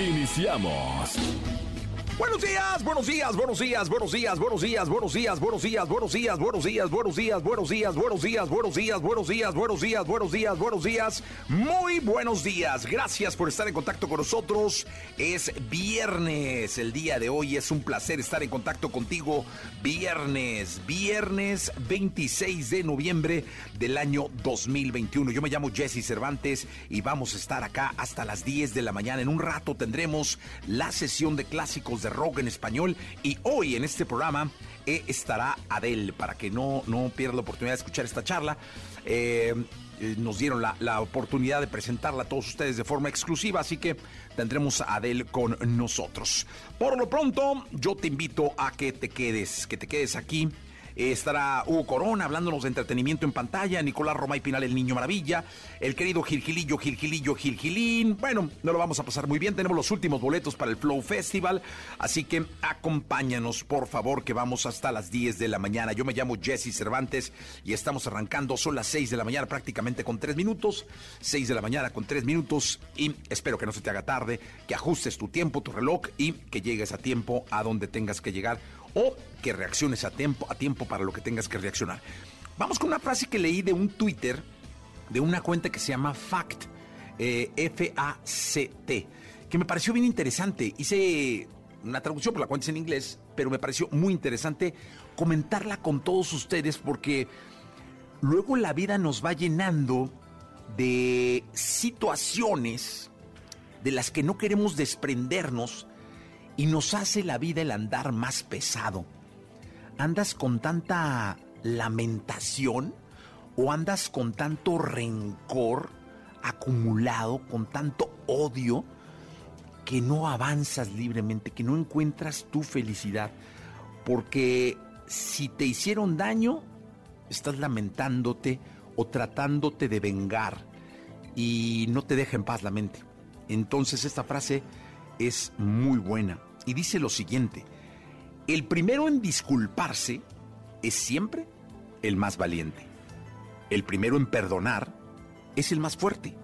Iniciamos. Buenos días, buenos días, buenos días, buenos días, buenos días, buenos días, buenos días, buenos días, buenos días, buenos días, buenos días, buenos días, buenos días, buenos días, buenos días, buenos días, buenos días, muy buenos días. Gracias por estar en contacto con nosotros. Es viernes, el día de hoy es un placer estar en contacto contigo. Viernes, viernes 26 de noviembre del año 2021. Yo me llamo Jesse Cervantes y vamos a estar acá hasta las 10 de la mañana. En un rato tendremos la sesión de clásicos de rock en español y hoy en este programa eh, estará Adele para que no, no pierda la oportunidad de escuchar esta charla. Eh, eh, nos dieron la, oportunidad de presentarla a todos ustedes de forma exclusiva, así que tendremos a Adele con nosotros. Por lo pronto, yo te invito a que te quedes, que te quedes aquí estará Hugo Corona hablándonos de entretenimiento en pantalla, Nicolás Romay Pinal, el Niño Maravilla, el querido Gilgilillo, Gilgilillo, Gilgilín. Bueno, no lo vamos a pasar muy bien, tenemos los últimos boletos para el Flow Festival, así que acompáñanos, por favor, que vamos hasta las 10 de la mañana. Yo me llamo Jesse Cervantes y estamos arrancando, son las 6 de la mañana prácticamente con 3 minutos, 6 de la mañana con 3 minutos y espero que no se te haga tarde, que ajustes tu tiempo, tu reloj y que llegues a tiempo a donde tengas que llegar o que reacciones a tiempo, a tiempo para lo que tengas que reaccionar. Vamos con una frase que leí de un Twitter, de una cuenta que se llama Fact, eh, F-A-C-T, que me pareció bien interesante. Hice una traducción, por la cuenta es en inglés, pero me pareció muy interesante comentarla con todos ustedes porque luego la vida nos va llenando de situaciones de las que no queremos desprendernos y nos hace la vida el andar más pesado. ¿Andas con tanta lamentación o andas con tanto rencor acumulado, con tanto odio, que no avanzas libremente, que no encuentras tu felicidad? Porque si te hicieron daño, estás lamentándote o tratándote de vengar y no te deja en paz la mente. Entonces esta frase es muy buena y dice lo siguiente, el primero en disculparse es siempre el más valiente. El primero en perdonar es el más fuerte.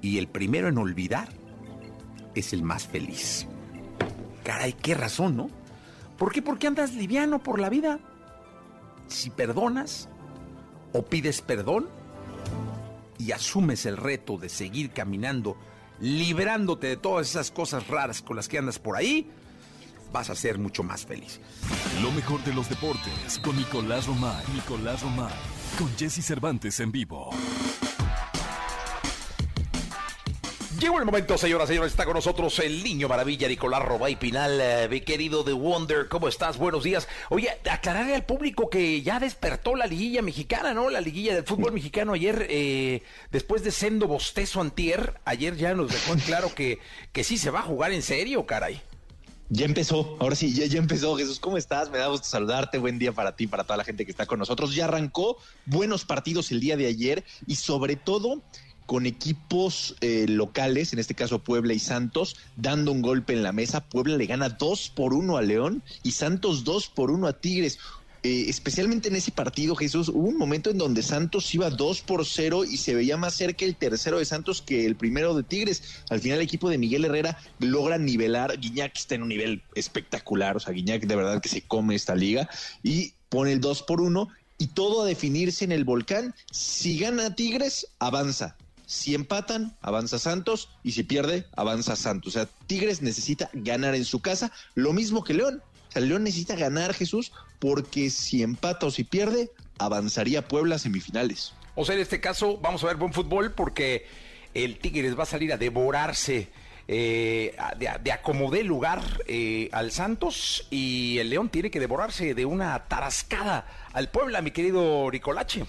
Y el primero en olvidar es el más feliz. Caray, qué razón, ¿no? ¿Por qué? Porque andas liviano por la vida. Si perdonas o pides perdón y asumes el reto de seguir caminando librándote de todas esas cosas raras con las que andas por ahí, vas a ser mucho más feliz. Lo mejor de los deportes con Nicolás Romay. Nicolás Romay. Con Jesse Cervantes en vivo. Llegó el momento, señoras y señores. Está con nosotros el niño maravilla, Nicolás Robay Pinal. Eh, mi querido The Wonder, ¿cómo estás? Buenos días. Oye, aclararle al público que ya despertó la liguilla mexicana, ¿no? La liguilla del fútbol mexicano ayer, eh, después de sendo bostezo antier, ayer ya nos dejó en claro que, que sí se va a jugar en serio, caray. Ya empezó, ahora sí, ya, ya, empezó. Jesús, ¿cómo estás? Me da gusto saludarte. Buen día para ti, para toda la gente que está con nosotros. Ya arrancó buenos partidos el día de ayer y sobre todo con equipos eh, locales, en este caso Puebla y Santos, dando un golpe en la mesa. Puebla le gana dos por uno a León y Santos dos por uno a Tigres. Eh, especialmente en ese partido, Jesús, hubo un momento en donde Santos iba dos por cero y se veía más cerca el tercero de Santos que el primero de Tigres. Al final el equipo de Miguel Herrera logra nivelar. Guiñac está en un nivel espectacular, o sea, Guiñac de verdad que se come esta liga y pone el dos por uno y todo a definirse en el volcán. Si gana Tigres, avanza. Si empatan, avanza Santos y si pierde, avanza Santos. O sea, Tigres necesita ganar en su casa, lo mismo que León. O sea, León necesita ganar Jesús porque si empata o si pierde, avanzaría Puebla a semifinales. O sea, en este caso vamos a ver buen fútbol porque el Tigres va a salir a devorarse eh, de, de acomodé lugar eh, al Santos y el León tiene que devorarse de una tarascada al Puebla, mi querido Ricolache.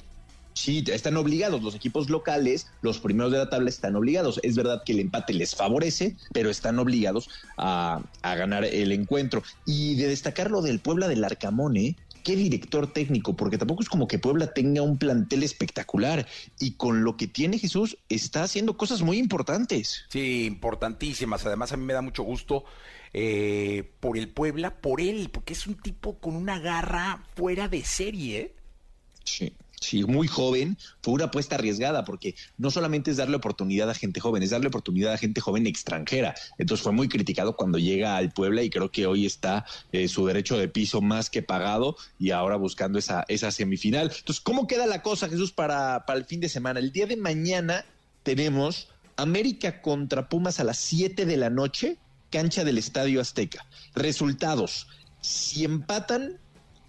Sí, están obligados. Los equipos locales, los primeros de la tabla, están obligados. Es verdad que el empate les favorece, pero están obligados a, ganar el encuentro. Y de destacar lo del Puebla del Arcamone, qué director técnico, porque tampoco es como que Puebla tenga un plantel espectacular. Y con lo que tiene Jesús, está haciendo cosas muy importantes. Sí, importantísimas. Además, a mí me da mucho gusto eh, por el Puebla, por él, porque es un tipo con una garra fuera de serie. Sí. Sí, muy joven, fue una apuesta arriesgada porque no solamente es darle oportunidad a gente joven, es darle oportunidad a gente joven extranjera. Entonces fue muy criticado cuando llega al Puebla y creo que hoy está eh, su derecho de piso más que pagado y ahora buscando esa, esa semifinal. Entonces, ¿cómo queda la cosa, Jesús, para, para el fin de semana? El día de mañana tenemos América contra Pumas a las 7 de la noche, cancha del Estadio Azteca. Resultados, si empatan,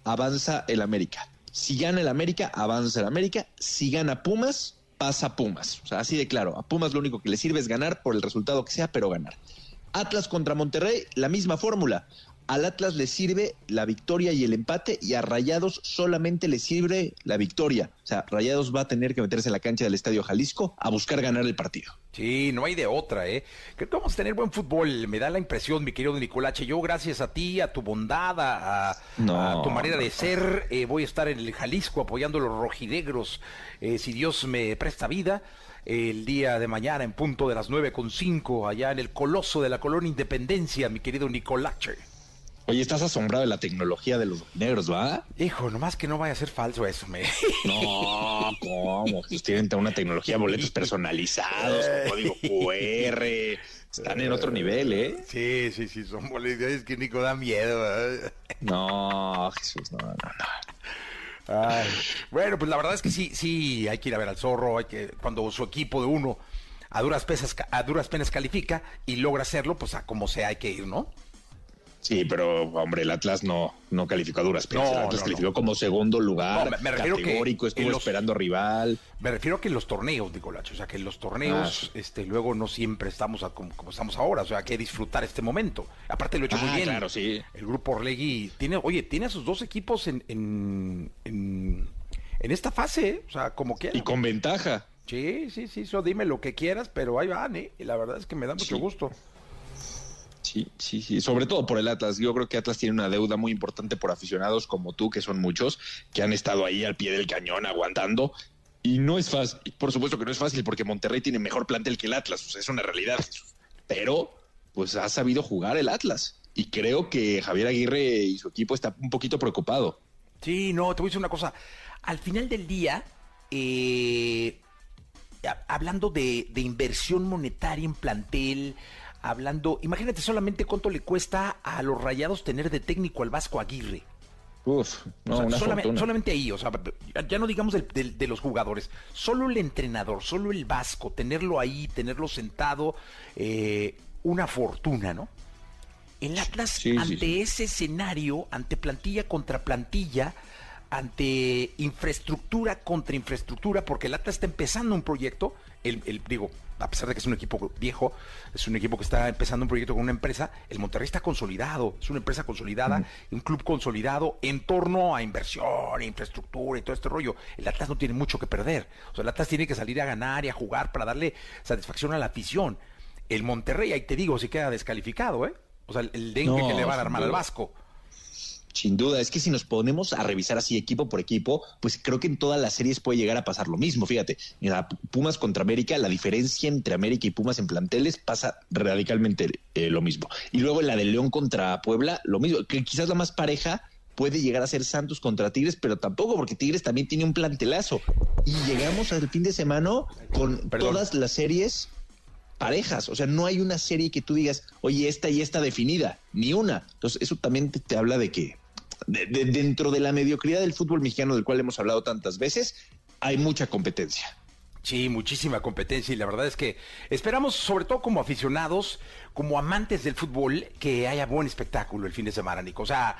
avanza el América. Si gana el América, avanza el América. Si gana Pumas, pasa Pumas. O sea, así de claro. A Pumas lo único que le sirve es ganar por el resultado que sea, pero ganar. Atlas contra Monterrey, la misma fórmula. Al Atlas le sirve la victoria y el empate y a Rayados solamente le sirve la victoria. O sea, Rayados va a tener que meterse en la cancha del Estadio Jalisco a buscar ganar el partido. Sí, no hay de otra, ¿eh? Creo que vamos a tener buen fútbol. Me da la impresión, mi querido Nicolache. Yo, gracias a ti, a tu bondad, a, tu manera de ser, eh, voy a estar en el Jalisco apoyando a los rojinegros, eh, si Dios me presta vida el día de mañana en punto de las nueve con cinco allá en el coloso de la colonia Independencia, mi querido Nicolache. Oye, estás asombrado de la tecnología de los negros, ¿va? Hijo, nomás que no vaya a ser falso eso, me. No, ¿cómo? Pues tienen una tecnología, boletos personalizados, código QR. Están en otro nivel, ¿eh? Sí, sí, sí, son boletos. Es que Nico da miedo. No, Jesús, no, no, no. Ay, bueno, pues la verdad es que sí, sí, hay que ir a ver al zorro, hay que, cuando su equipo de uno a duras, pesas, a duras penas califica y logra hacerlo, pues a como sea hay que ir, ¿no? Sí, pero hombre, el Atlas no, no calificó a duras pero el Atlas calificó como segundo lugar, me, categórico, estuvo esperando rival. Me refiero a que en los torneos, Nicolacho, o sea, que en los torneos, ah, este, luego no siempre estamos como, estamos ahora, o sea, hay que disfrutar este momento. Aparte lo he hecho muy ah, bien. Claro, sí. El grupo Orlegui tiene, oye, tiene a sus dos equipos en, en, en, esta fase, ¿eh? o sea, como quiera. Y con ventaja. Sí, sí, sí, eso dime lo que quieras, pero ahí van, ¿eh? Y la verdad es que me da mucho gusto. Sí, sí, sí, sobre todo por el Atlas. Yo creo que Atlas tiene una deuda muy importante por aficionados como tú, que son muchos, que han estado ahí al pie del cañón aguantando. Y no es fácil, por supuesto que no es fácil, porque Monterrey tiene mejor plantel que el Atlas, o sea, es una realidad. Pero, pues ha sabido jugar el Atlas. Y creo que Javier Aguirre y su equipo está un poquito preocupado. Sí, no, te voy a decir una cosa. Al final del día, eh, hablando de inversión monetaria en plantel, hablando, imagínate solamente cuánto le cuesta a los rayados tener de técnico al Vasco Aguirre. Uf, no, solamente, ahí, o sea, ya no digamos de, los jugadores, solo el entrenador, solo el Vasco, tenerlo ahí, tenerlo sentado, eh, una fortuna, ¿no? El Atlas, ante ese escenario, ante plantilla contra plantilla, ante infraestructura contra infraestructura, porque el Atlas está empezando un proyecto, el, el, digo, a pesar de que es un equipo viejo, es un equipo que está empezando un proyecto con una empresa, el Monterrey está consolidado, es una empresa consolidada, un club consolidado en torno a inversión, infraestructura y todo este rollo. El Atlas no tiene mucho que perder. O sea, el Atlas tiene que salir a ganar y a jugar para darle satisfacción a la afición. El Monterrey, ahí te digo, si queda descalificado, ¿eh? O sea, el dengue que le van a armar al Vasco. Sin duda, es que si nos ponemos a revisar así equipo por equipo, pues creo que en todas las series puede llegar a pasar lo mismo. Fíjate, mira, Pumas contra América, la diferencia entre América y Pumas en planteles pasa radicalmente eh, lo mismo. Y luego la de León contra Puebla, lo mismo, que quizás la más pareja puede llegar a ser Santos contra Tigres, pero tampoco porque Tigres también tiene un plantelazo. Y llegamos al fin de semana con todas las series parejas. O sea, no hay una serie que tú digas, oye, esta y esta definida, ni una. Entonces, eso también te habla de que dentro de la mediocridad del fútbol mexicano del cual hemos hablado tantas veces, hay mucha competencia. Sí, muchísima competencia y la verdad es que esperamos, sobre todo como aficionados, como amantes del fútbol, que haya buen espectáculo el fin de semana, Nico. O sea,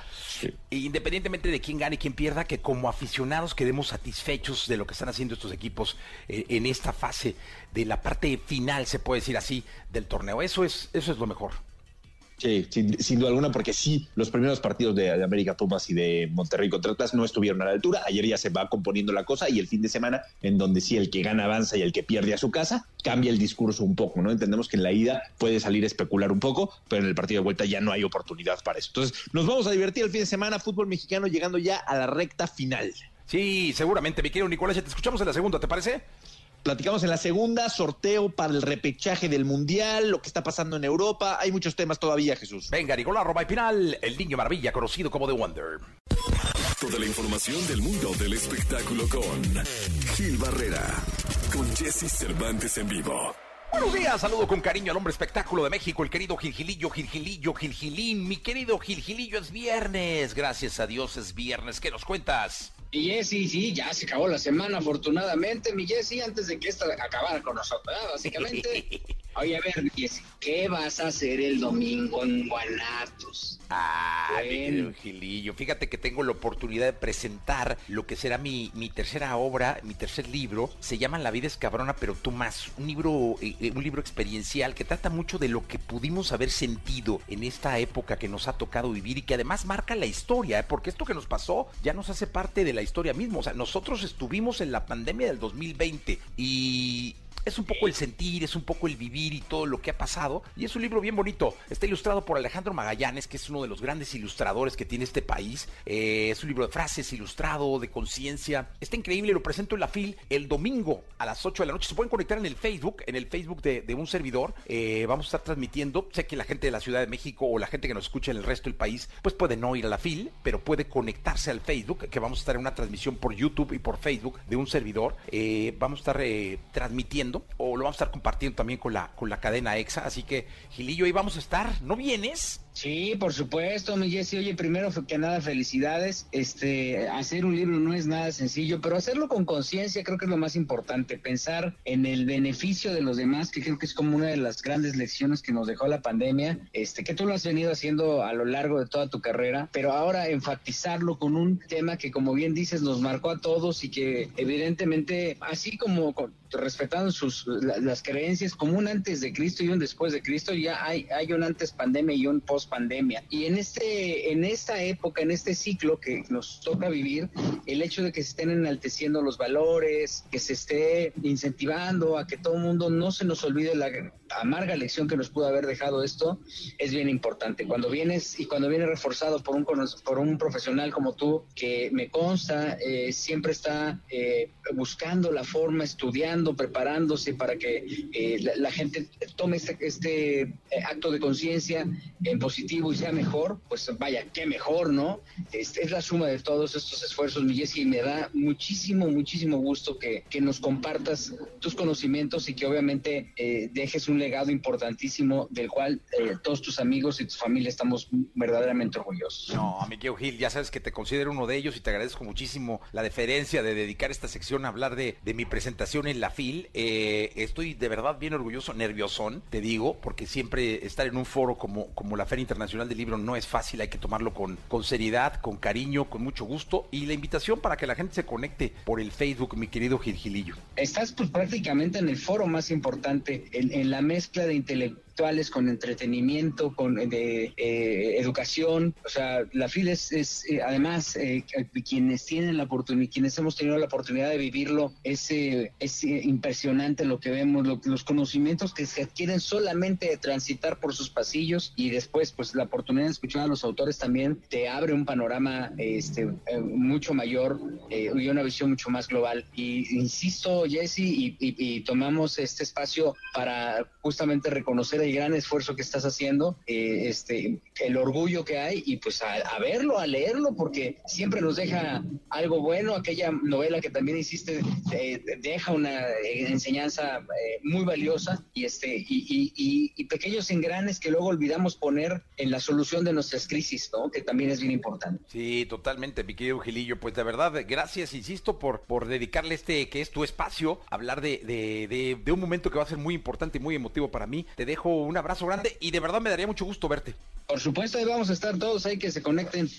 independientemente de quién gane y quién pierda, que como aficionados quedemos satisfechos de lo que están haciendo estos equipos eh, en esta fase de la parte final, se puede decir así, del torneo. Eso es, eso es lo mejor. Sí, sin, duda alguna, porque sí, los primeros partidos de, América Pumas y de Monterrey contra Atlas no estuvieron a la altura. Ayer ya se va componiendo la cosa y el fin de semana, en donde sí el que gana avanza y el que pierde a su casa, cambia el discurso un poco, ¿no? Entendemos que en la ida puede salir a especular un poco, pero en el partido de vuelta ya no hay oportunidad para eso. Entonces, nos vamos a divertir el fin de semana, fútbol mexicano llegando ya a la recta final. Sí, seguramente, mi querido Nicolás, te escuchamos en la segunda, ¿te parece? Platicamos en la segunda, sorteo para el repechaje del Mundial, lo que está pasando en Europa. Hay muchos temas todavía, Jesús. Venga, Nicolás Roma y final, el niño maravilla, conocido como The Wonder. Toda la información del mundo del espectáculo con Gil Barrera, con Jesse Cervantes en vivo. Buenos días, saludo con cariño al hombre espectáculo de México, el querido Gilgilillo, Gilgilillo, Gilgilín. Mi querido Gilgilillo, es viernes. Gracias a Dios es viernes. ¿Qué nos cuentas? Y Jessy, sí, ya se acabó la semana, afortunadamente, mi Jessy, antes de que esta acabara con nosotros, básicamente. Oye, a ver, Jessy, ¿qué vas a hacer el domingo en Guanatos? Ah, bueno. Gilillo, fíjate que tengo la oportunidad de presentar lo que será mi, mi tercera obra, mi tercer libro. Se llama La vida es cabrona, pero tú más. Un libro, eh, eh, un libro experiencial que trata mucho de lo que pudimos haber sentido en esta época que nos ha tocado vivir y que además marca la historia, ¿eh? porque esto que nos pasó ya nos hace parte de la historia misma. O sea, nosotros estuvimos en la pandemia del 2020 y es un poco el sentir, es un poco el vivir y todo lo que ha pasado. Y es un libro bien bonito. Está ilustrado por Alejandro Magallanes, que es uno de los grandes ilustradores que tiene este país. Eh, es un libro de frases ilustrado, de conciencia. Está increíble, lo presento en la FIL el domingo a las 8 de la noche. Se pueden conectar en el Facebook, en el Facebook de, un servidor. Eh, vamos a estar transmitiendo. Sé que la gente de la Ciudad de México o la gente que nos escucha en el resto del país, pues puede no ir a la FIL, pero puede conectarse al Facebook, que vamos a estar en una transmisión por YouTube y por Facebook de un servidor. Eh, vamos a estar transmitiendo o lo vamos a estar compartiendo también con la, con la cadena EXA. Así que, Gilillo, ahí vamos a estar. ¿No vienes? Sí, por supuesto, mi Jesse. Oye, primero que nada, felicidades. Este, hacer un libro no es nada sencillo, pero hacerlo con conciencia creo que es lo más importante. Pensar en el beneficio de los demás, que creo que es como una de las grandes lecciones que nos dejó la pandemia. Este, que tú lo has venido haciendo a lo largo de toda tu carrera, pero ahora enfatizarlo con un tema que, como bien dices, nos marcó a todos y que evidentemente, así como respetando sus las creencias, como un antes de Cristo y un después de Cristo, ya hay, hay un antes pandemia y un post pandemia. Y en este, en esta época, en este ciclo que nos toca vivir, el hecho de que se estén enalteciendo los valores, que se esté incentivando a que todo el mundo no se nos olvide la amarga lección que nos pudo haber dejado esto, es bien importante. Cuando vienes y cuando viene reforzado por un por un profesional como tú, que me consta, eh, siempre está eh, buscando la forma, estudiando, preparándose para que eh, la, gente tome este, este acto de conciencia en posición y sea mejor, pues vaya, qué mejor, ¿no? Es, la suma de todos estos esfuerzos, mi y me da muchísimo, muchísimo gusto que, que nos compartas tus conocimientos y que obviamente dejes un legado importantísimo del cual eh, todos tus amigos y tu familia estamos verdaderamente orgullosos. No, Miguel Gil, ya sabes que te considero uno de ellos y te agradezco muchísimo la deferencia de dedicar esta sección a hablar de, de mi presentación en la FIL. Eh, estoy de verdad bien orgulloso, nerviosón, te digo, porque siempre estar en un foro como, como la Feria Internacional del Libro no es fácil, hay que tomarlo con, con seriedad, con cariño, con mucho gusto. Y la invitación para que la gente se conecte por el Facebook, mi querido Gilgilillo. Estás pues prácticamente en el foro más importante, en, en la mezcla de intelectuales con entretenimiento, con de eh, educación. O sea, la FIL es, eh, además eh, quienes tienen la oportunidad, quienes hemos tenido la oportunidad de vivirlo, es, es impresionante lo que vemos, los conocimientos que se adquieren solamente de transitar por sus pasillos y después, pues la oportunidad de escuchar a los autores también te abre un panorama este, mucho mayor y una visión mucho más global. Y insisto, Jesse, y, y tomamos este espacio para justamente reconocer el gran esfuerzo que estás haciendo, eh, este, el orgullo que hay y pues a, verlo, a leerlo, porque siempre nos deja algo bueno. Aquella novela que también hiciste eh, deja una eh, enseñanza muy valiosa y, este, y, y, pequeños engranes que luego olvidamos poner en la solución de nuestras crisis, ¿no? que también es bien importante. Sí, totalmente, mi querido Gilillo. Pues de verdad, gracias, insisto, por, por dedicarle este, que es tu espacio, hablar de, de, de, de un momento que va a ser muy importante y muy emotivo para mí. Te dejo un abrazo grande y de verdad me daría mucho gusto verte. Por supuesto, ahí vamos a estar todos, hay que se conecten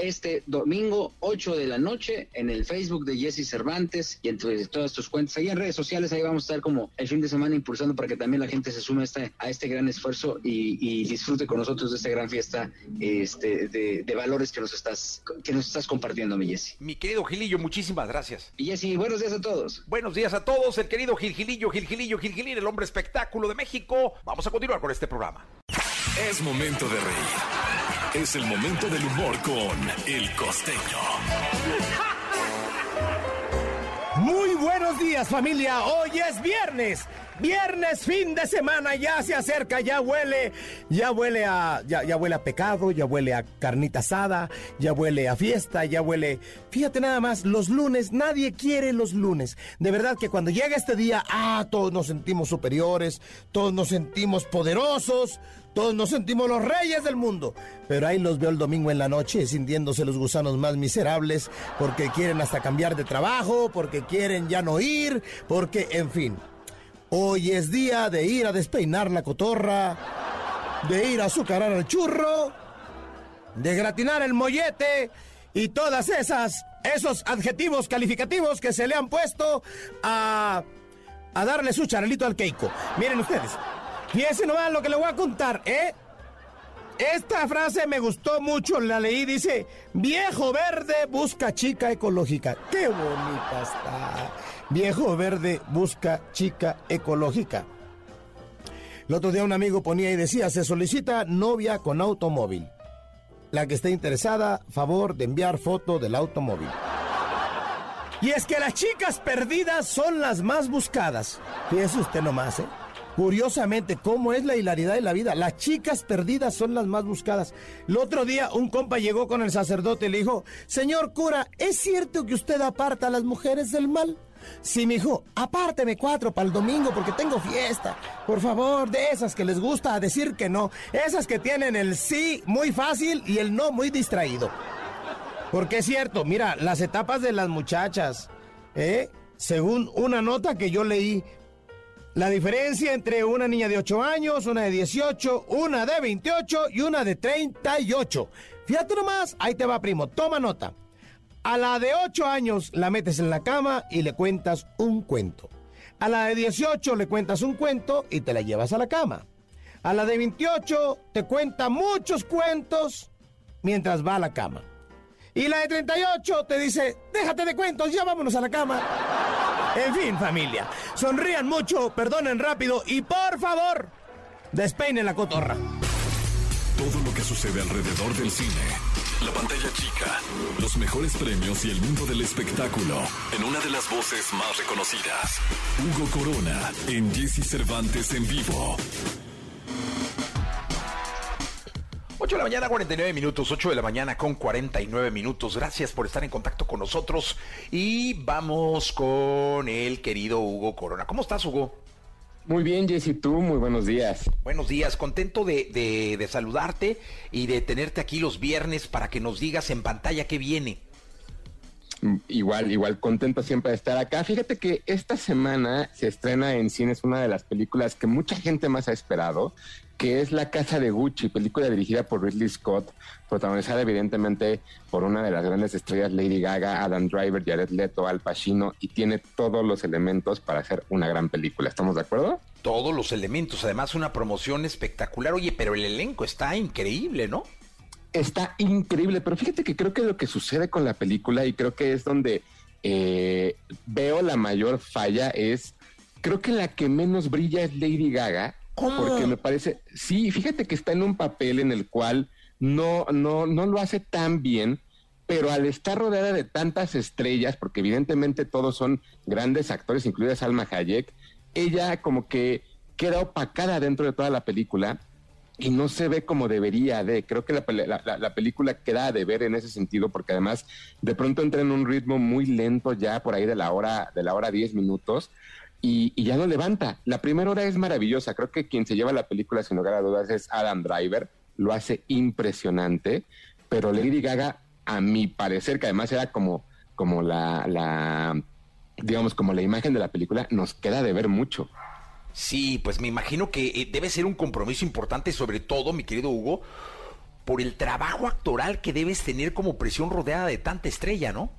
este domingo 8 de la noche en el Facebook de Jesse Cervantes y entre todas tus cuentas. Ahí en redes sociales, ahí vamos a estar como el fin de semana impulsando para que también la gente se sume a este, a este gran esfuerzo y, disfrute con nosotros de esta gran fiesta este, de, valores que nos estás que nos estás compartiendo, mi Jesse. Mi querido Gilillo, muchísimas gracias. Y Jesse, buenos días a todos. Buenos días a todos, el querido Gil Gilillo, Gil Gilillo, Gil Gilillo, el hombre espectáculo de México. Vamos a continuar con este programa. Es momento de reír. Es el momento del humor con El Costeño. Buenos días familia, hoy es viernes. Viernes, fin de semana, ya se acerca, ya huele, ya huele a, ya, ya, huele a pecado, ya huele a carnita asada, ya huele a fiesta, ya huele. Fíjate nada más, los lunes, nadie quiere los lunes. De verdad que cuando llega este día, ah, todos nos sentimos superiores, todos nos sentimos poderosos, todos nos sentimos los reyes del mundo. Pero ahí los veo el domingo en la noche sintiéndose los gusanos más miserables porque quieren hasta cambiar de trabajo, porque quieren ya no ir, porque, en fin. Hoy es día de ir a despeinar la cotorra, de ir a azucarar el churro, de gratinar el mollete y todas esas, esos adjetivos calificativos que se le han puesto a, a darle su charelito al Keiko. Miren ustedes, fíjense nomás lo que le voy a contar, ¿eh? Esta frase me gustó mucho, la leí, dice, viejo verde busca chica ecológica. Qué bonita está. Viejo verde busca chica ecológica. El otro día un amigo ponía y decía, se solicita novia con automóvil. La que esté interesada, favor de enviar foto del automóvil. Y es que las chicas perdidas son las más buscadas. Fíjese usted nomás, ¿eh? Curiosamente, ¿cómo es la hilaridad de la vida? Las chicas perdidas son las más buscadas. El otro día un compa llegó con el sacerdote y le dijo, Señor cura, ¿es cierto que usted aparta a las mujeres del mal? Sí, mijo, apárteme cuatro para el domingo porque tengo fiesta. Por favor, de esas que les gusta decir que no. Esas que tienen el sí muy fácil y el no muy distraído. Porque es cierto, mira, las etapas de las muchachas, ¿eh? Según una nota que yo leí, la diferencia entre una niña de 8 años, una de 18, una de 28 y una de 38. Fíjate nomás, ahí te va, primo, toma nota. A la de 8 años la metes en la cama y le cuentas un cuento. A la de 18 le cuentas un cuento y te la llevas a la cama. A la de 28 te cuenta muchos cuentos mientras va a la cama. Y la de 38 te dice, déjate de cuentos, ya vámonos a la cama. En fin, familia, sonrían mucho, perdonen rápido y por favor, despeinen la cotorra. Todo lo que sucede alrededor del cine la pantalla chica, los mejores premios y el mundo del espectáculo en una de las voces más reconocidas. Hugo Corona en Jesse Cervantes en vivo. 8 de la mañana, 49 minutos, 8 de la mañana con 49 minutos. Gracias por estar en contacto con nosotros y vamos con el querido Hugo Corona. ¿Cómo estás, Hugo? Muy bien, Jessy, tú, muy buenos días. Buenos días, contento de, de, saludarte y de tenerte aquí los viernes para que nos digas en pantalla qué viene. Igual, igual, contento siempre de estar acá. Fíjate que esta semana se estrena en cines una de las películas que mucha gente más ha esperado, que es La Casa de Gucci, película dirigida por Ridley Scott, protagonizada evidentemente por una de las grandes estrellas Lady Gaga, Adam Driver, Jared Leto, Al Pacino, y tiene todos los elementos para hacer una gran película. ¿Estamos de acuerdo? Todos los elementos, además una promoción espectacular. Oye, pero el elenco está increíble, ¿no? Está increíble, pero fíjate que creo que lo que sucede con la película, y creo que es donde eh, veo la mayor falla, es, creo que la que menos brilla es Lady Gaga porque me parece, sí, fíjate que está en un papel en el cual no, no, no lo hace tan bien, pero al estar rodeada de tantas estrellas, porque evidentemente todos son grandes actores, incluida Salma Hayek, ella como que queda opacada dentro de toda la película y no se ve como debería de. Creo que la, la, película queda de ver en ese sentido, porque además de pronto entra en un ritmo muy lento ya por ahí de la hora, de la hora 10 minutos, y, ya no levanta. La primera hora es maravillosa. Creo que quien se lleva la película, sin lugar a dudas, es Adam Driver. Lo hace impresionante. Pero Lady Gaga, a mi parecer, que además era como, como la, la, digamos, como la imagen de la película, nos queda de ver mucho. Sí, pues me imagino que eh, debe ser un compromiso importante, sobre todo, mi querido Hugo, por el trabajo actoral que debes tener como presión rodeada de tanta estrella, ¿no?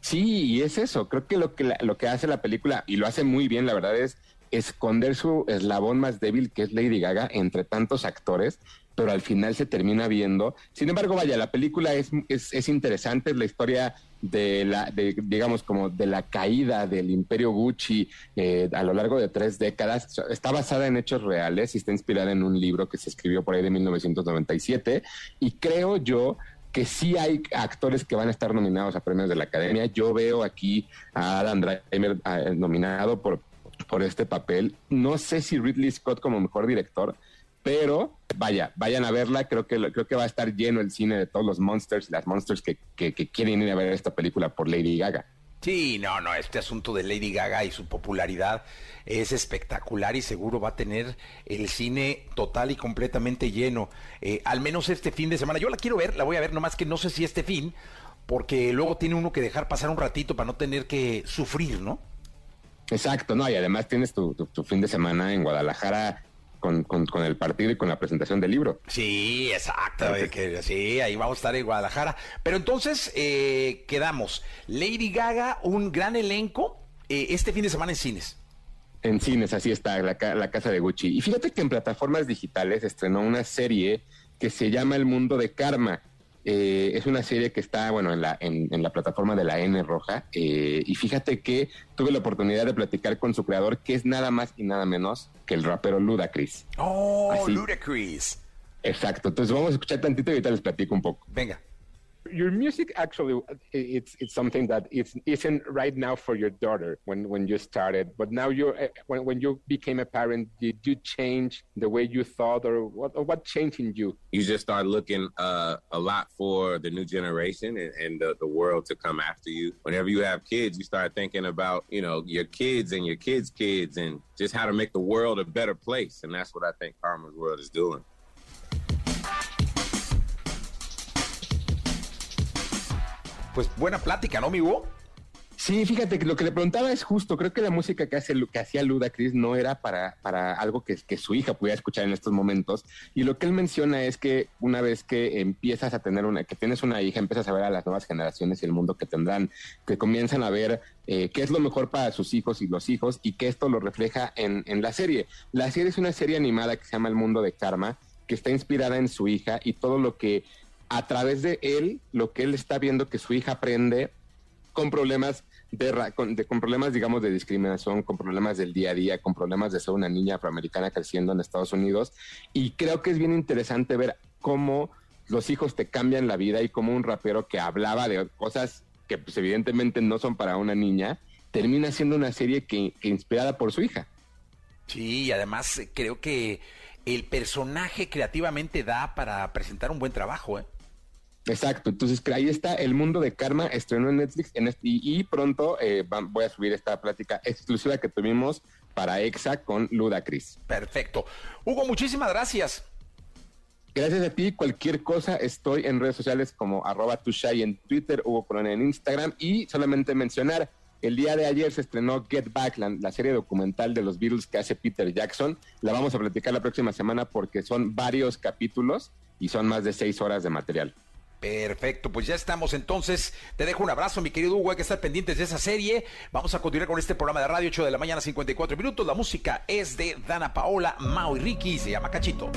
Sí, y es eso. Creo que lo que, lo que hace la película, y lo hace muy bien, la verdad, es esconder su eslabón más débil, que es Lady Gaga, entre tantos actores, pero al final se termina viendo. Sin embargo, vaya, la película es, es, interesante, es la historia de la, de, digamos, como de la caída del imperio Gucci eh, a lo largo de tres décadas. Está basada en hechos reales y está inspirada en un libro que se escribió por ahí de 1997. Y creo yo que sí hay actores que van a estar nominados a premios de la Academia. Yo veo aquí a Adam Driver eh, nominado por, por este papel. No sé si Ridley Scott como mejor director, pero vaya, vayan a verla. Creo que, creo que va a estar lleno el cine de todos los monsters y las monsters que, que, que quieren ir a ver esta película por Lady Gaga. Sí, no, no, este asunto de Lady Gaga y su popularidad es espectacular y seguro va a tener el cine total y completamente lleno, eh, al menos este fin de semana. Yo la quiero ver, la voy a ver, nomás que no sé si este fin, porque luego tiene uno que dejar pasar un ratito para no tener que sufrir, ¿no? Exacto, no, y además tienes tu fin de semana en Guadalajara con, con, el partido y con la presentación del libro. Sí, exacto. sí, ahí vamos a estar en Guadalajara. Pero entonces eh, quedamos. Lady Gaga, un gran elenco eh, este fin de semana en cines. En cines, así está, la, la casa de Gucci. Y fíjate que en plataformas digitales estrenó una serie que se llama El Mundo de Karma eh, es una serie que está, bueno, en la, en, la plataforma de la N Roja. Eh, y fíjate que tuve la oportunidad de platicar con su creador, que es nada más y nada menos que el rapero Ludacris. Oh, Ludacris. Exacto. Entonces vamos a escuchar tantito y ahorita les platico un poco. Venga. Your music actually it's it's something that it's isn't right now for your daughter when when you started but now you eh, when when you became a parent did you change the way you thought or what or what changed in you? You just start looking uh, a lot for the new generation and, and the, the world to come after you. Whenever you have kids you start thinking about you know your kids and your kids kids and just how to make the world a better place. And that's what i think karma's world is doing pues buena plática, ¿no, mi Hugo? Sí, fíjate que lo que le preguntaba es justo. Creo que la música que, hace, que hacía Luda Chris no era para, para algo que, que, su hija pudiera escuchar en estos momentos. Y lo que él menciona es que una vez que empiezas a tener una, que tienes una hija, empiezas a ver a las nuevas generaciones y el mundo que tendrán, que comienzan a ver eh, qué es lo mejor para sus hijos y los hijos, y que esto lo refleja en, en la serie. La serie es una serie animada que se llama El Mundo de Karma, que está inspirada en su hija y todo lo que a través de él, lo que él está viendo que su hija aprende con problemas de, con, problemas, digamos, de discriminación, con problemas del día a día, con problemas de ser una niña afroamericana creciendo en Estados Unidos. Y creo que es bien interesante ver cómo los hijos te cambian la vida y cómo un rapero que hablaba de cosas que pues evidentemente no son para una niña, termina siendo una serie que, que inspirada por su hija. Sí, y además eh, creo que el personaje creativamente da para presentar un buen trabajo, ¿eh? Exacto, entonces ahí está El Mundo de Karma, estrenó en Netflix en y, pronto eh, voy a subir esta plática exclusiva que tuvimos para EXA con Ludacris. Perfecto. Hugo, muchísimas gracias. Gracias a ti, cualquier cosa, estoy en redes sociales como arroba tushai en Twitter, Hugo Corona en Instagram y solamente mencionar, el día de ayer se estrenó Get Back, la, la, serie documental de los Beatles que hace Peter Jackson. La vamos a platicar la próxima semana porque son varios capítulos y son más de seis horas de material. Perfecto, pues ya estamos entonces. Te dejo un abrazo, mi querido Hugo, hay que estar pendientes de esa serie. Vamos a continuar con este programa de radio 8 de la mañana, 54 minutos. La música es de Dana Paola, Mao y Ricky, se llama Cachito.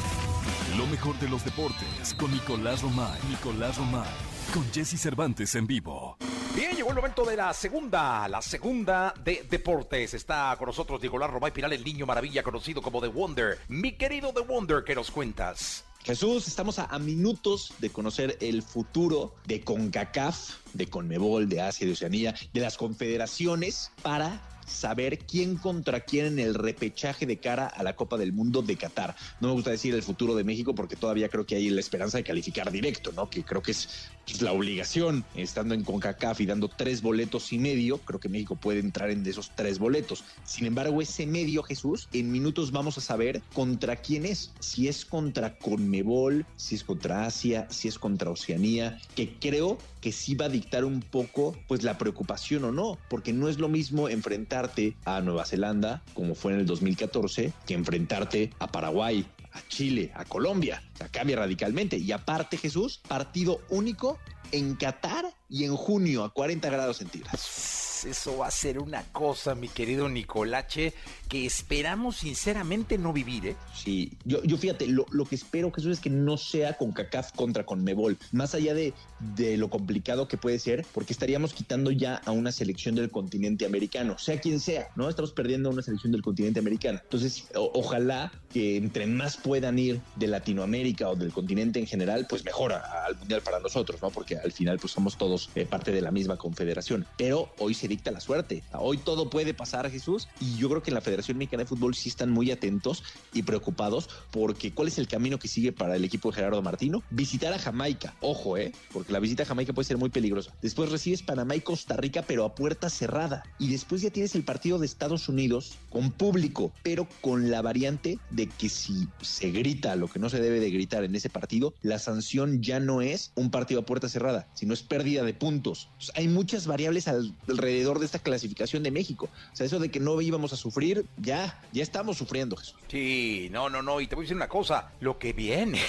Lo mejor de los deportes con Nicolás Romay. Nicolás Romay, con Jesse Cervantes en vivo. Bien, llegó el momento de la segunda, la segunda de deportes. Está con nosotros Nicolás Romay Piral, el niño maravilla conocido como The Wonder. Mi querido The Wonder, ¿qué nos cuentas? Jesús, estamos a, minutos de conocer el futuro de CONCACAF, de CONMEBOL, de Asia, de Oceanía, de las confederaciones para saber quién contra quién en el repechaje de cara a la Copa del Mundo de Qatar. No me gusta decir el futuro de México porque todavía creo que hay la esperanza de calificar directo, ¿no? Que creo que es pues, la obligación, estando en CONCACAF y dando tres boletos y medio, creo que México puede entrar en esos tres boletos. Sin embargo, ese medio, Jesús, en minutos vamos a saber contra quién es. Si es contra Conmebol, si es contra Asia, si es contra Oceanía, que creo que sí va a dictar un poco, pues, la preocupación o no, porque no es lo mismo enfrentar a Nueva Zelanda, como fue en el 2014, que enfrentarte a Paraguay, a Chile, a Colombia. O sea, cambia radicalmente. Y aparte, Jesús, partido único en Qatar y en junio a 40 grados centígrados eso va a ser una cosa, mi querido Nicolache, que esperamos sinceramente no vivir, ¿eh? Sí, yo, yo fíjate, lo, que espero, Jesús, es que no sea con CACAF contra Conmebol, más allá de, de lo complicado que puede ser, porque estaríamos quitando ya a una selección del continente americano, sea quien sea, ¿no? Estamos perdiendo a una selección del continente americano. Entonces, ojalá que entre más puedan ir de Latinoamérica o del continente en general, pues mejora al Mundial para nosotros, ¿no? Porque al final, pues somos todos eh, parte de la misma confederación. Pero hoy sería dicta la suerte. Hoy todo puede pasar, Jesús, y yo creo que en la Federación Mexicana de Fútbol sí están muy atentos y preocupados porque ¿cuál es el camino que sigue para el equipo de Gerardo Martino? Visitar a Jamaica. Ojo, ¿eh? Porque la visita a Jamaica puede ser muy peligrosa. Después recibes Panamá y Costa Rica, pero a puerta cerrada. Y después ya tienes el partido de Estados Unidos con público, pero con la variante de que si se grita lo que no se debe de gritar en ese partido, la sanción ya no es un partido a puerta cerrada, sino es pérdida de puntos. hay muchas variables alrededor de esta clasificación de México. O sea, eso de que no íbamos a sufrir, ya, ya estamos sufriendo, Jesús. Sí, no, no, no. Y te voy a decir una cosa, lo que viene.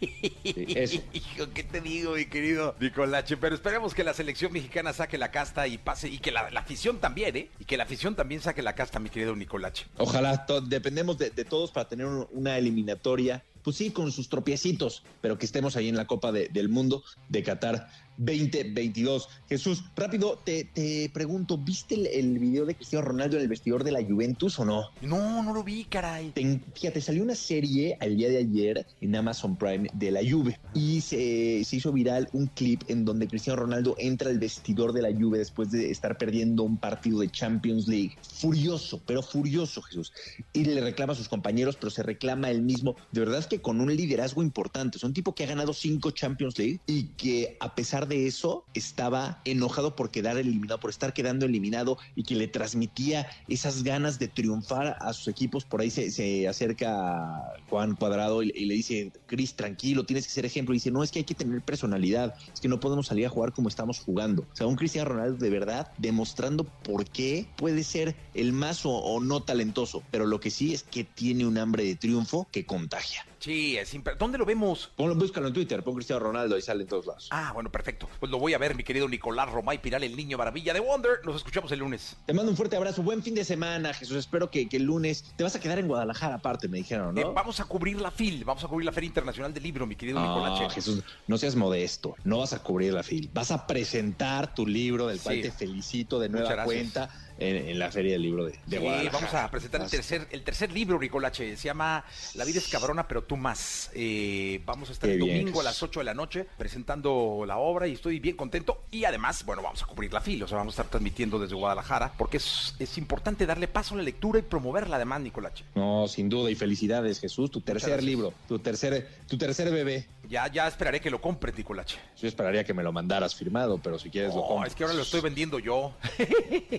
eso. Hijo, ¿qué te digo, mi querido Nicolache? Pero esperemos que la selección mexicana saque la casta y pase, y que la, afición también, ¿eh? Y que la afición también saque la casta, mi querido Nicolache. Ojalá, dependemos de, todos para tener una eliminatoria, pues sí, con sus tropiecitos, pero que estemos ahí en la Copa del Mundo de Qatar 2022. Jesús, rápido, te, te pregunto, ¿viste el, video de Cristiano Ronaldo en el vestidor de la Juventus o no? No, no lo vi, caray. fíjate, salió una serie al día de ayer en Amazon Prime de la Juve y se, se, hizo viral un clip en donde Cristiano Ronaldo entra al vestidor de la Juve después de estar perdiendo un partido de Champions League. Furioso, pero furioso, Jesús. Y le reclama a sus compañeros, pero se reclama él mismo. De verdad es que con un liderazgo importante. Es un tipo que ha ganado cinco Champions League y que a pesar de eso estaba enojado por quedar eliminado, por estar quedando eliminado y que le transmitía esas ganas de triunfar a sus equipos. Por ahí se, acerca Juan Cuadrado y, le dice, Cris, tranquilo, tienes que ser ejemplo. Y dice, no, es que hay que tener personalidad, es que no podemos salir a jugar como estamos jugando. O sea, un Cristiano Ronaldo de verdad demostrando por qué puede ser el más o no talentoso, pero lo que sí es que tiene un hambre de triunfo que contagia. Sí, es ¿Dónde lo vemos? Ponlo, búscalo en Twitter, pon Cristiano Ronaldo y sale en todos lados. Ah, bueno, perfecto. Pues lo voy a ver, mi querido Nicolás Romay Piral, el niño maravilla de Wonder. Nos escuchamos el lunes. Te mando un fuerte abrazo. Buen fin de semana, Jesús. Espero que, el lunes te vas a quedar en Guadalajara, aparte, me dijeron, ¿no? Eh, vamos a cubrir la FIL, vamos a cubrir la Feria Internacional del Libro, mi querido Nicolás. Jesús, no seas modesto. No vas a cubrir la FIL. Vas a presentar tu libro, del cual te felicito de nueva cuenta en, la Feria del Libro de, de sí, vamos a presentar el tercer, el tercer libro, Ricolache. Se llama La vida es cabrona, pero tú más. Eh, vamos a estar el domingo a las 8 de la noche presentando la obra y estoy bien contento. Y además, bueno, vamos a cubrir la fila, o sea, vamos a estar transmitiendo desde Guadalajara, porque es, es importante darle paso a la lectura y promoverla además, Nicolache. No, sin duda, y felicidades, Jesús, tu tercer libro, tu tercer, tu tercer bebé. Ya, ya esperaré que lo compre, Nicolache. Yo esperaría que me lo mandaras firmado, pero si quieres lo compro. es que ahora lo estoy vendiendo yo.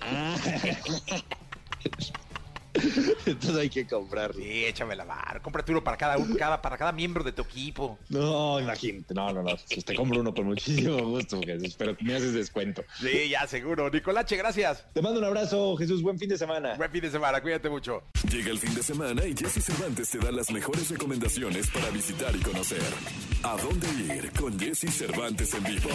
Ah. Entonces hay que comprarlo. Sí, échame la mano. Cómprate uno para cada, cada, para cada miembro de tu equipo. No, imagínate. No, no, no. Te compro uno con muchísimo gusto, Jesús. Pero me haces descuento. Sí, ya, seguro. Nicolache, gracias. Te mando un abrazo, Jesús. Buen fin de semana. Buen fin de semana. Cuídate mucho. Llega el fin de semana y Jesse Cervantes te da las mejores recomendaciones para visitar y conocer. ¿A dónde ir con Jesse Cervantes en vivo?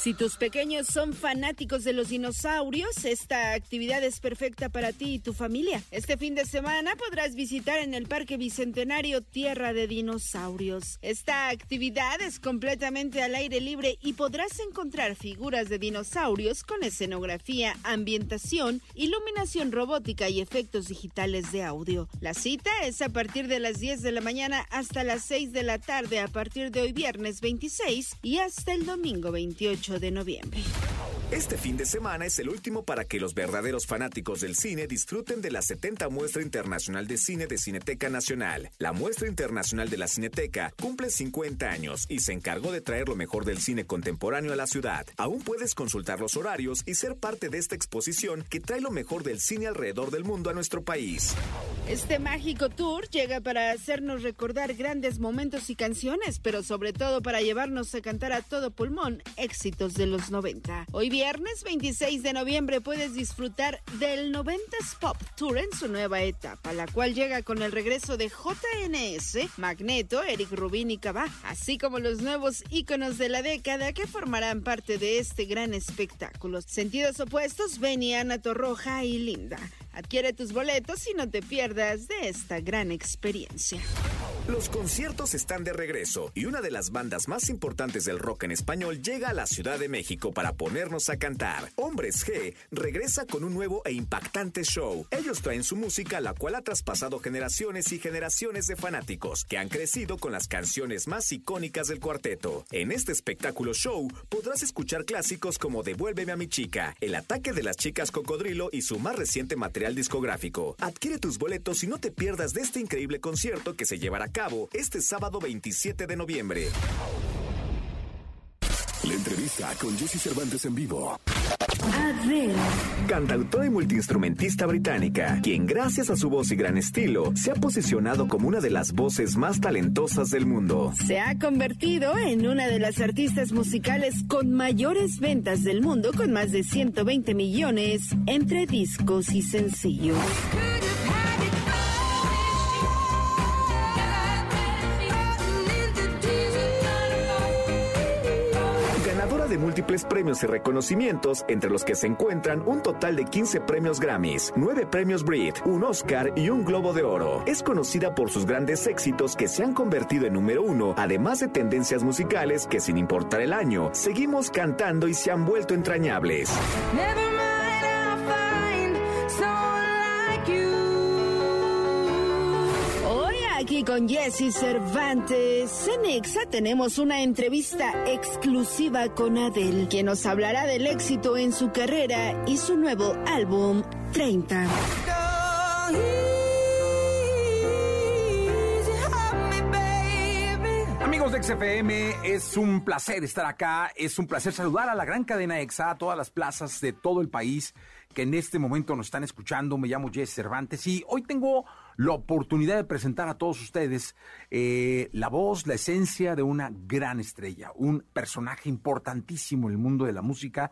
Si tus pequeños son fanáticos de los dinosaurios, esta actividad es perfecta para ti y tu familia. Este fin de semana podrás visitar en el Parque Bicentenario Tierra de Dinosaurios. Esta actividad es completamente al aire libre y podrás encontrar figuras de dinosaurios con escenografía, ambientación, iluminación robótica y efectos digitales de audio. La cita es a partir de las 10 de la mañana hasta las 6 de la tarde a partir de hoy viernes 26 y hasta el domingo 28 de noviembre. Este fin de semana es el último para que los verdaderos fanáticos del cine disfruten de la 70 Muestra Internacional de Cine de Cineteca Nacional. La Muestra Internacional de la Cineteca cumple 50 años y se encargó de traer lo mejor del cine contemporáneo a la ciudad. Aún puedes consultar los horarios y ser parte de esta exposición que trae lo mejor del cine alrededor del mundo a nuestro país. Este mágico tour llega para hacernos recordar grandes momentos y canciones, pero sobre todo para llevarnos a cantar a todo pulmón éxitos de los 90. Hoy viernes 26 de noviembre puedes disfrutar del 90s Pop Tour en su nueva etapa, la cual llega con el regreso de JNS, Magneto, Eric Rubin y Cabá, así como los nuevos íconos de la década que formarán parte de este gran espectáculo. Sentidos opuestos, Benny, Ana Torroja y Linda. Adquiere tus boletos y no te pierdas de esta gran experiencia. Los conciertos están de regreso y una de las bandas más importantes del rock en español llega a la Ciudad de México para ponernos a cantar. Hombres G regresa con un nuevo e impactante show. Ellos traen su música, la cual ha traspasado generaciones y generaciones de fanáticos que han crecido con las canciones más icónicas del cuarteto. En este espectáculo show podrás escuchar clásicos como Devuélveme a mi chica, El ataque de las chicas cocodrilo y su más reciente material discográfico. Adquiere tus boletos y no te pierdas de este increíble concierto que se llevará a cabo este sábado 27 de noviembre. La entrevista con Jesse Cervantes en vivo. Adele. Cantautora y multiinstrumentista británica, quien gracias a su voz y gran estilo se ha posicionado como una de las voces más talentosas del mundo. Se ha convertido en una de las artistas musicales con mayores ventas del mundo, con más de 120 millones entre discos y sencillos. Múltiples premios y reconocimientos, entre los que se encuentran un total de 15 premios Grammys, 9 premios Brit, un Oscar y un Globo de Oro. Es conocida por sus grandes éxitos que se han convertido en número uno, además de tendencias musicales que sin importar el año, seguimos cantando y se han vuelto entrañables. Aquí con Jesse Cervantes en Exa tenemos una entrevista exclusiva con Adele, quien nos hablará del éxito en su carrera y su nuevo álbum 30. Amigos de XFM, es un placer estar acá, es un placer saludar a la gran cadena EXA, a todas las plazas de todo el país que en este momento nos están escuchando. Me llamo Jess Cervantes y hoy tengo la oportunidad de presentar a todos ustedes eh, la voz, la esencia de una gran estrella, un personaje importantísimo en el mundo de la música,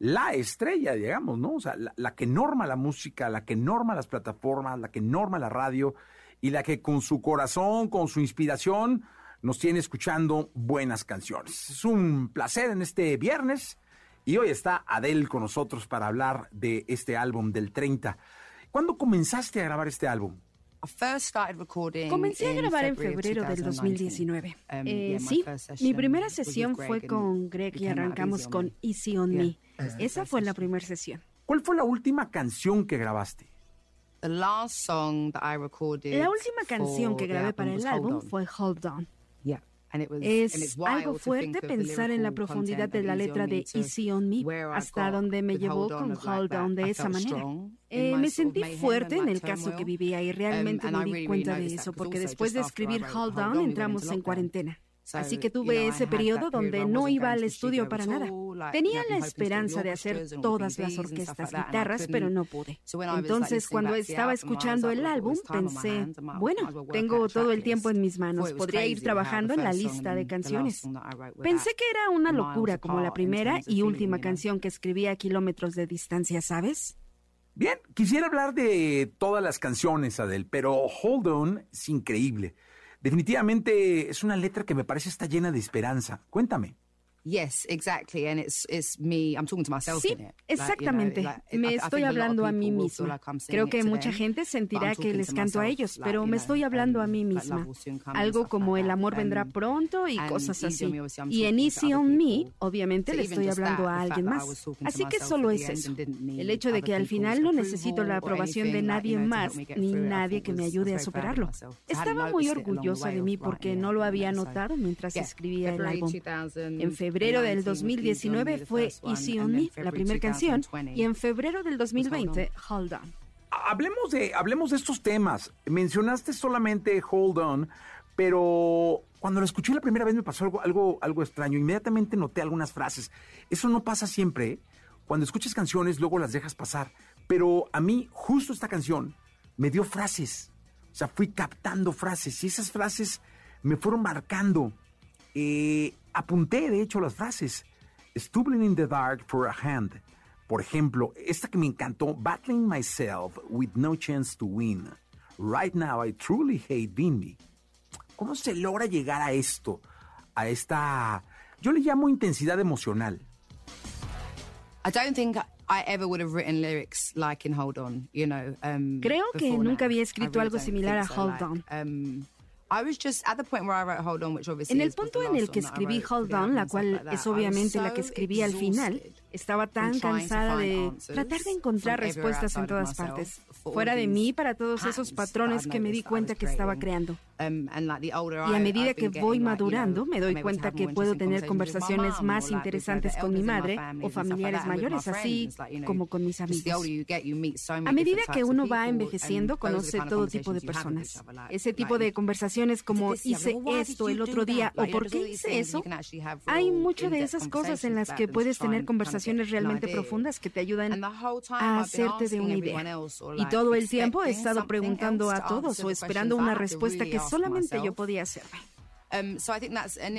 la estrella, digamos, ¿no? O sea, la, la que norma la música, la que norma las plataformas, la que norma la radio y la que con su corazón, con su inspiración, nos tiene escuchando buenas canciones. Es un placer en este viernes y hoy está Adele con nosotros para hablar de este álbum del 30. ¿Cuándo comenzaste a grabar este álbum? Comencé a grabar en febrero del 2019. Eh, sí, mi primera sesión fue con Greg y arrancamos con Easy on Me. Esa fue la primera sesión. ¿Cuál fue la última canción que grabaste? La última canción que grabé para el álbum fue Hold On. Es algo fuerte pensar en la profundidad de la letra de Easy on Me, hasta donde me llevó con Hold On de esa manera. Eh, me sentí fuerte en el caso que vivía y realmente me di cuenta de eso, porque después de escribir Hold On entramos en cuarentena. Así que tuve ese periodo donde no iba al estudio para nada. Tenía la esperanza de hacer todas las orquestas, guitarras, pero no pude. Entonces, cuando estaba escuchando el álbum, pensé, bueno, tengo todo el tiempo en mis manos, podría ir trabajando en la lista de canciones. Pensé que era una locura como la primera y última canción que escribí a kilómetros de distancia, ¿sabes? Bien, quisiera hablar de todas las canciones, Adele, pero Hold On es increíble. Definitivamente es una letra que me parece está llena de esperanza. Cuéntame. Sí, exactamente. me estoy hablando a mí misma. Creo que mucha gente sentirá que les canto a ellos, pero me estoy hablando a mí misma. Algo como el amor vendrá pronto y cosas así. Y en Easy on Me, obviamente le estoy hablando a alguien más. Así que solo es eso. El hecho de que al final no necesito la aprobación de nadie más ni nadie que me ayude a superarlo. Estaba muy orgullosa de mí porque no lo había notado mientras escribía el álbum. En febrero febrero del 2019 fue Easy on Me, la primera canción, y en febrero del 2020, Hold On. Hablemos de, hablemos de estos temas. Mencionaste solamente Hold On, pero cuando lo escuché la primera vez me pasó algo, algo, algo extraño. Inmediatamente noté algunas frases. Eso no pasa siempre. ¿eh? Cuando escuchas canciones, luego las dejas pasar. Pero a mí, justo esta canción me dio frases. O sea, fui captando frases y esas frases me fueron marcando. Eh, apunté, de hecho, las frases. Stumbling in the Dark for a Hand. Por ejemplo, esta que me encantó, Battling Myself with No Chance to Win. Right Now I Truly Hate Being Me. ¿Cómo se logra llegar a esto? A esta, yo le llamo intensidad emocional. I don't think I ever would have written lyrics like in Hold On, you know. Um, Creo que nunca había escrito algo similar a Hold On. Um, en el punto en el que escribí Hold On, la cual es obviamente la que escribí al final, estaba tan cansada de tratar de encontrar respuestas en todas partes, fuera de mí para todos esos patrones que me di cuenta que estaba creando. Um, y a medida que voy madurando, me doy cuenta que puedo tener conversaciones más interesantes con mi madre o familiares mayores, así como con mis amigos. A medida que uno va envejeciendo, conoce todo tipo de personas. Ese tipo de conversaciones como hice esto el otro día o por qué hice eso, hay muchas de esas cosas en las que puedes tener conversaciones realmente profundas que te ayudan a hacerte de una idea. Y todo el tiempo he estado preguntando a todos o esperando una respuesta que solamente yo podía hacerme. Um,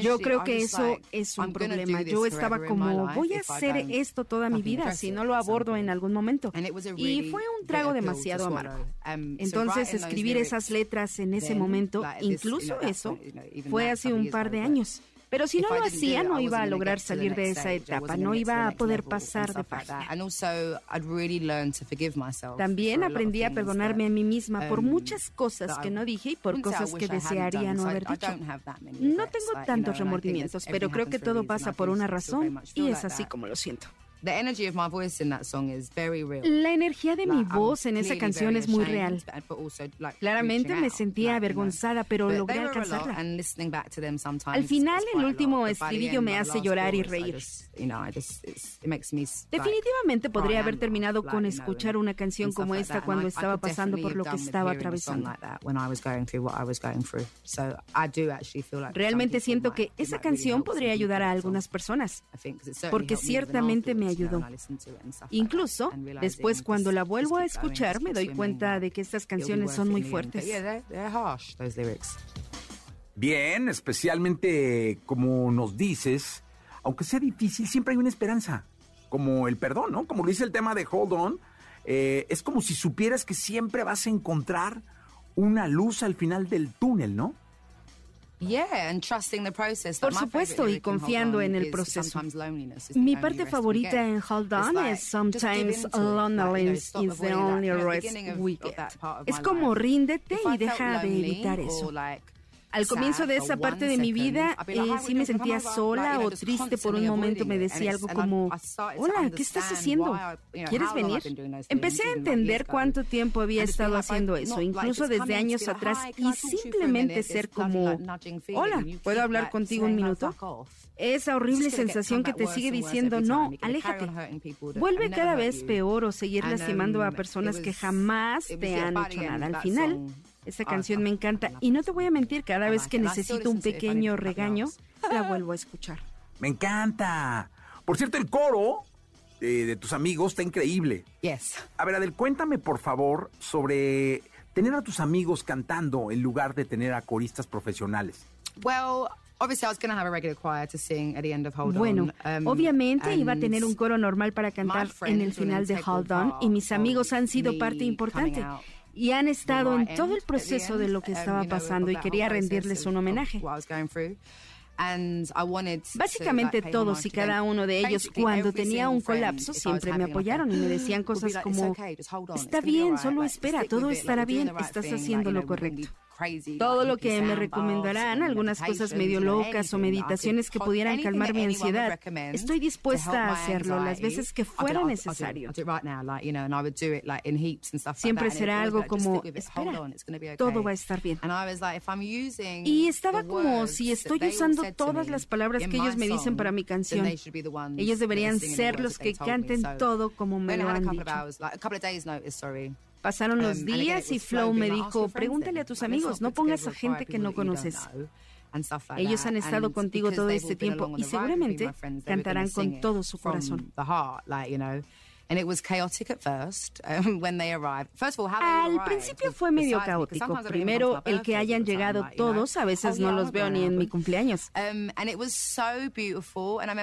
yo creo que eso es un problema. Yo estaba como, voy a hacer esto toda mi vida si no lo abordo en algún momento. Y fue un trago demasiado amargo. Entonces, escribir esas letras en ese momento, incluso eso, fue hace un par de años. Pero si no lo hacía, no iba a lograr salir de esa etapa, no iba a poder pasar de página. También aprendí a perdonarme a mí misma por um, muchas cosas que no dije y por cosas que desearía no haber dicho. No tengo tantos remordimientos, pero creo que todo pasa por una razón y es así como lo siento. La energía de mi voz en esa canción es muy real. Claramente me sentía avergonzada, pero logré alcanzarla. Al final, el último estribillo me hace llorar y reír. Definitivamente podría haber terminado con escuchar una canción como esta cuando estaba pasando por lo que estaba atravesando. Realmente siento que esa canción podría ayudar a algunas personas, porque ciertamente me ayudó. Incluso después cuando la vuelvo a escuchar me doy cuenta de que estas canciones son muy fuertes. Bien, especialmente como nos dices, aunque sea difícil, siempre hay una esperanza, como el perdón, ¿no? Como dice el tema de Hold On, eh, es como si supieras que siempre vas a encontrar una luz al final del túnel, ¿no? Por supuesto, y confiando en el proceso. Mi parte favorita en Hold On es Sometimes Loneliness is the only rest we get. Es como ríndete y deja de evitar eso. Al comienzo de esa parte de mi vida, eh, sí me sentía sola o triste por un momento. Me decía algo como, hola, ¿qué estás haciendo? ¿Quieres venir? Empecé a entender cuánto tiempo había estado haciendo eso, incluso desde años atrás, y simplemente ser como, hola, ¿puedo hablar contigo un minuto? Esa horrible sensación que te sigue diciendo, no, aléjate. Vuelve cada vez peor o seguir lastimando a personas que jamás te han hecho nada. Al final, esta canción me encanta y no te voy a mentir, cada vez que necesito un pequeño regaño, la vuelvo a escuchar. Me encanta. Por cierto, el coro eh, de tus amigos está increíble. Yes. A ver, Adel, cuéntame por favor sobre tener a tus amigos cantando en lugar de tener a coristas profesionales. Well, bueno, um, obviamente iba a tener un coro normal para cantar en el final de Hold On y mis amigos han sido parte importante y han estado en todo el proceso de lo que estaba pasando y quería rendirles un homenaje. Básicamente todos y cada uno de ellos, cuando tenía un colapso, siempre me apoyaron y me decían cosas como, está bien, solo espera, todo estará bien, estás haciendo lo correcto. Todo lo que me recomendarán, algunas cosas medio locas o meditaciones que pudieran calmar mi ansiedad, estoy dispuesta a hacerlo las veces que fuera necesario. Siempre será algo como, espera, todo va a estar bien. Y estaba como, si estoy usando todas las palabras que ellos me dicen para mi canción, ellos deberían ser los que canten todo como me lo han dicho. Pasaron los um, días y Flow me dijo, pregúntale a tus amigos, no pongas a gente que no conoces. Ellos han estado contigo todo este tiempo y seguramente cantarán con todo su corazón. Al principio fue medio caótico. Primero, el que hayan llegado todos, a veces no los veo ni en mi cumpleaños. Um,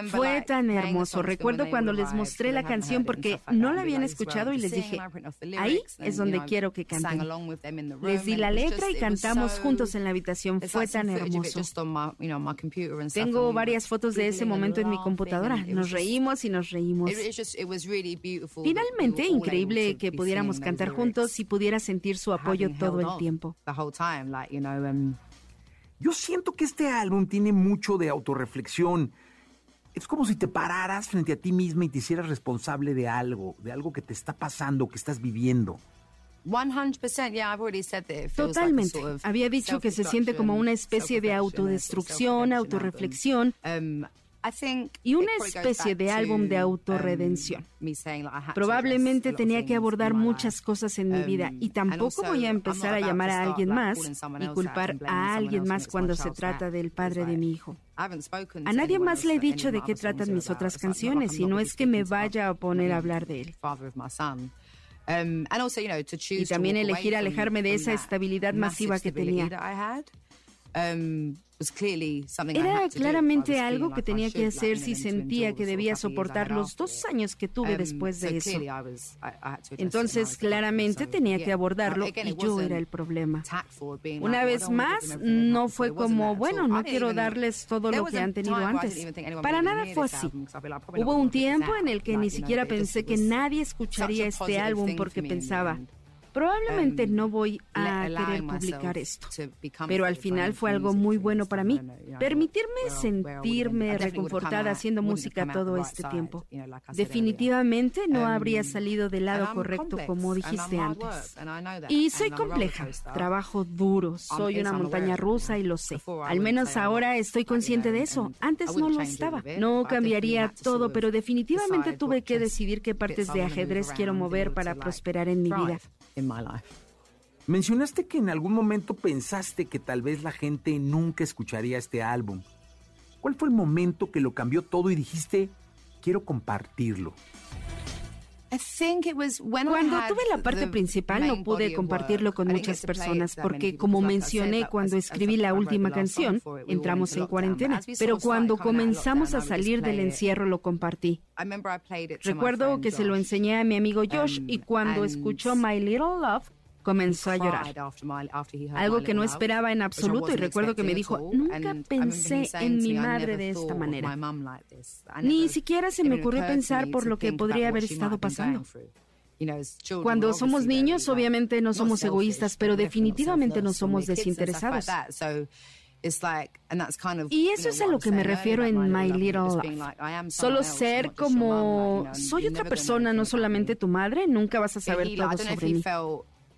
fue tan hermoso. Recuerdo cuando les mostré la canción porque no la habían escuchado y les dije, ahí es donde quiero que canten. Les di la letra y cantamos juntos en la habitación. Fue tan hermoso. Tengo varias fotos de ese momento en mi computadora. Nos reímos y nos reímos. Finalmente, increíble que pudiéramos cantar juntos y pudiera sentir su apoyo todo el tiempo. Um, Yo siento que este álbum tiene mucho de autorreflexión. Es como si te pararas frente a ti misma y te hicieras responsable de algo, de algo que te está pasando, que estás viviendo. Totalmente. Había dicho que se siente como una especie de autodestrucción, autorreflexión. Um, y una especie de álbum de um, autorredención. Probablemente tenía que abordar muchas cosas en mi vida. Um, y tampoco voy a empezar a llamar a alguien más y culpar a alguien más cuando se trata del padre de mi hijo. A nadie más le he dicho de qué tratan mis otras canciones y no es que me vaya a poner a hablar de él. Um, y también elegir alejarme de esa estabilidad masiva que tenía. Era claramente algo que tenía que hacer si sentía que debía soportar los dos años que tuve um, después de eso. Entonces, claramente tenía que abordarlo y yo era el problema. Una vez más, no fue como, bueno, no quiero darles todo lo que han tenido antes. Para nada fue así. Hubo un tiempo en el que ni siquiera pensé que nadie escucharía este álbum porque pensaba, Probablemente no voy a querer publicar esto, pero al final fue algo muy bueno para mí. Permitirme sentirme reconfortada haciendo música todo este tiempo. Definitivamente no habría salido del lado correcto como dijiste antes. Y soy compleja, trabajo duro, soy una montaña rusa y lo sé. Al menos ahora estoy consciente de eso. Antes no lo estaba. No cambiaría todo, pero definitivamente tuve que decidir qué partes de ajedrez quiero mover para prosperar en mi vida. Mencionaste que en algún momento pensaste que tal vez la gente nunca escucharía este álbum. ¿Cuál fue el momento que lo cambió todo y dijiste, quiero compartirlo? Cuando tuve la parte principal no pude compartirlo con muchas personas porque, como mencioné cuando escribí la última canción, entramos en cuarentena. Pero cuando comenzamos a salir del encierro lo compartí. Recuerdo que se lo enseñé a mi amigo Josh y cuando escuchó My Little Love, comenzó a llorar. Algo que no esperaba en absoluto y recuerdo que me dijo, nunca pensé en mi madre de esta manera. Ni siquiera se me ocurrió pensar por lo que podría haber estado pasando. Cuando somos niños, obviamente no somos egoístas, pero definitivamente no somos desinteresados. Y eso es a lo que me refiero en My Little Life. Solo ser como soy otra persona, no solamente tu madre, nunca vas a saber todo sobre mí.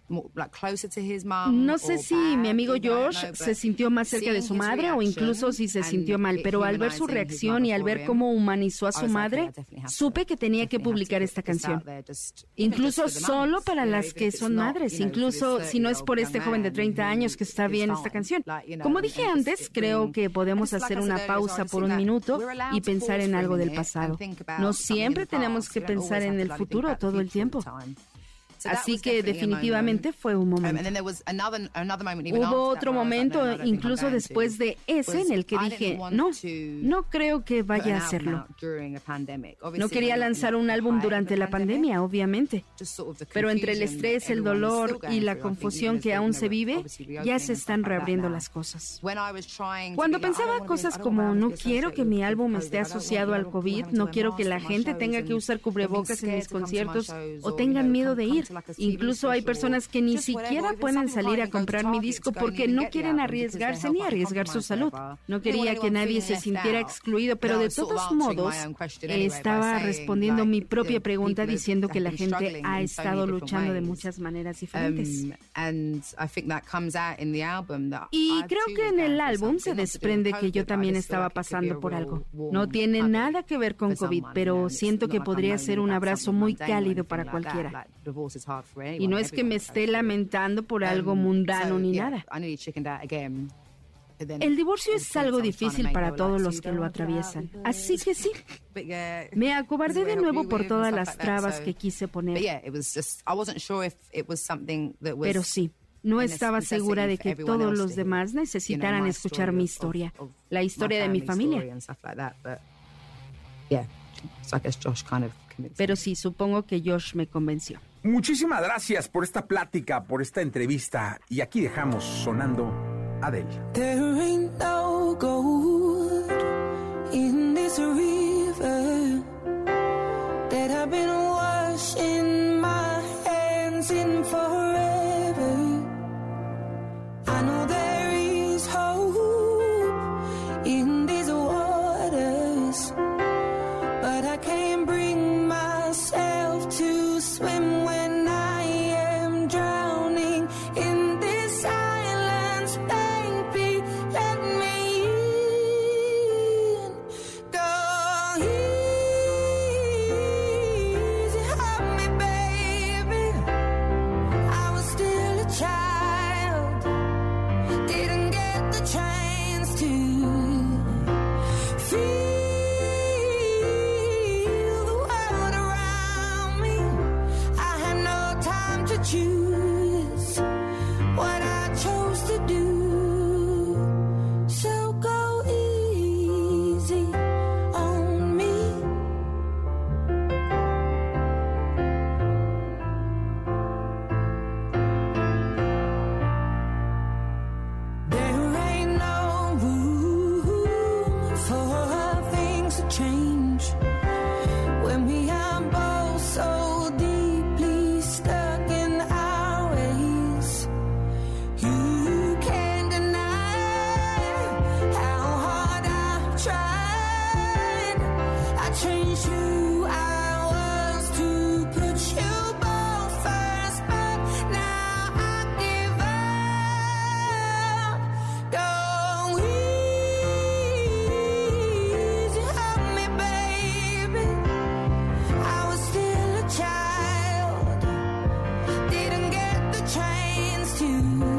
No sé si mi amigo Josh se sintió más cerca de su madre o incluso si se sintió mal, pero al ver su reacción y al ver cómo humanizó a su madre, supe que tenía que publicar esta canción. Incluso solo para las que son madres, incluso si no es por este joven de 30 años que está bien esta canción. Como dije antes, creo que podemos hacer una pausa por un minuto y pensar en algo del pasado. No siempre tenemos que pensar en el futuro todo el tiempo. Así que definitivamente fue un momento. Hubo otro momento, incluso después de ese, en el que dije, no, no creo que vaya a hacerlo. No quería lanzar un álbum durante la pandemia, obviamente. Pero entre el estrés, el dolor y la confusión que aún se vive, ya se están reabriendo las cosas. Cuando pensaba cosas como, no quiero que mi álbum esté asociado al COVID, no quiero que la gente tenga que usar cubrebocas en mis conciertos o tengan miedo de ir. Incluso hay personas que ni siquiera pueden salir a comprar mi disco porque no quieren arriesgarse ni arriesgar su salud. No quería que nadie se sintiera excluido, pero de todos modos estaba respondiendo mi propia pregunta diciendo que la gente ha estado luchando de muchas maneras diferentes. Y creo que en el álbum se desprende que yo también estaba pasando por algo. No tiene nada que ver con COVID, pero siento que podría ser un abrazo muy cálido para cualquiera. Y no es que me esté lamentando por algo um, mundano ni nada. El divorcio es algo difícil para todos los que lo atraviesan. Así que sí, me acobardé de nuevo por todas las trabas que quise poner. Pero sí, no estaba segura de que todos los demás necesitaran escuchar mi historia, la historia de mi familia. Pero sí, supongo que Josh me convenció. Muchísimas gracias por esta plática, por esta entrevista. Y aquí dejamos sonando Adele. to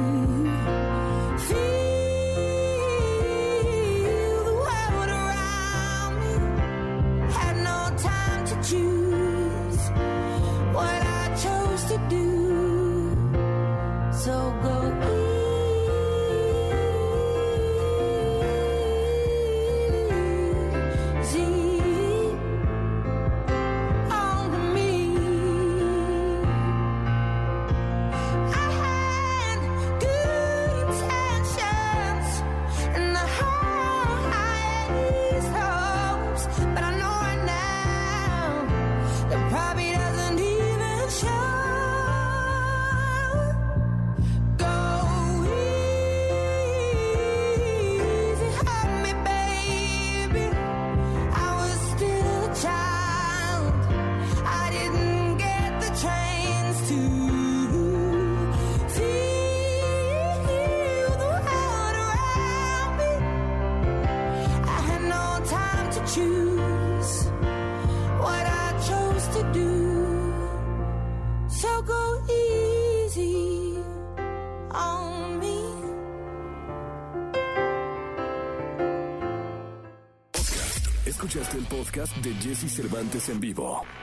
de Jesse Cervantes en vivo.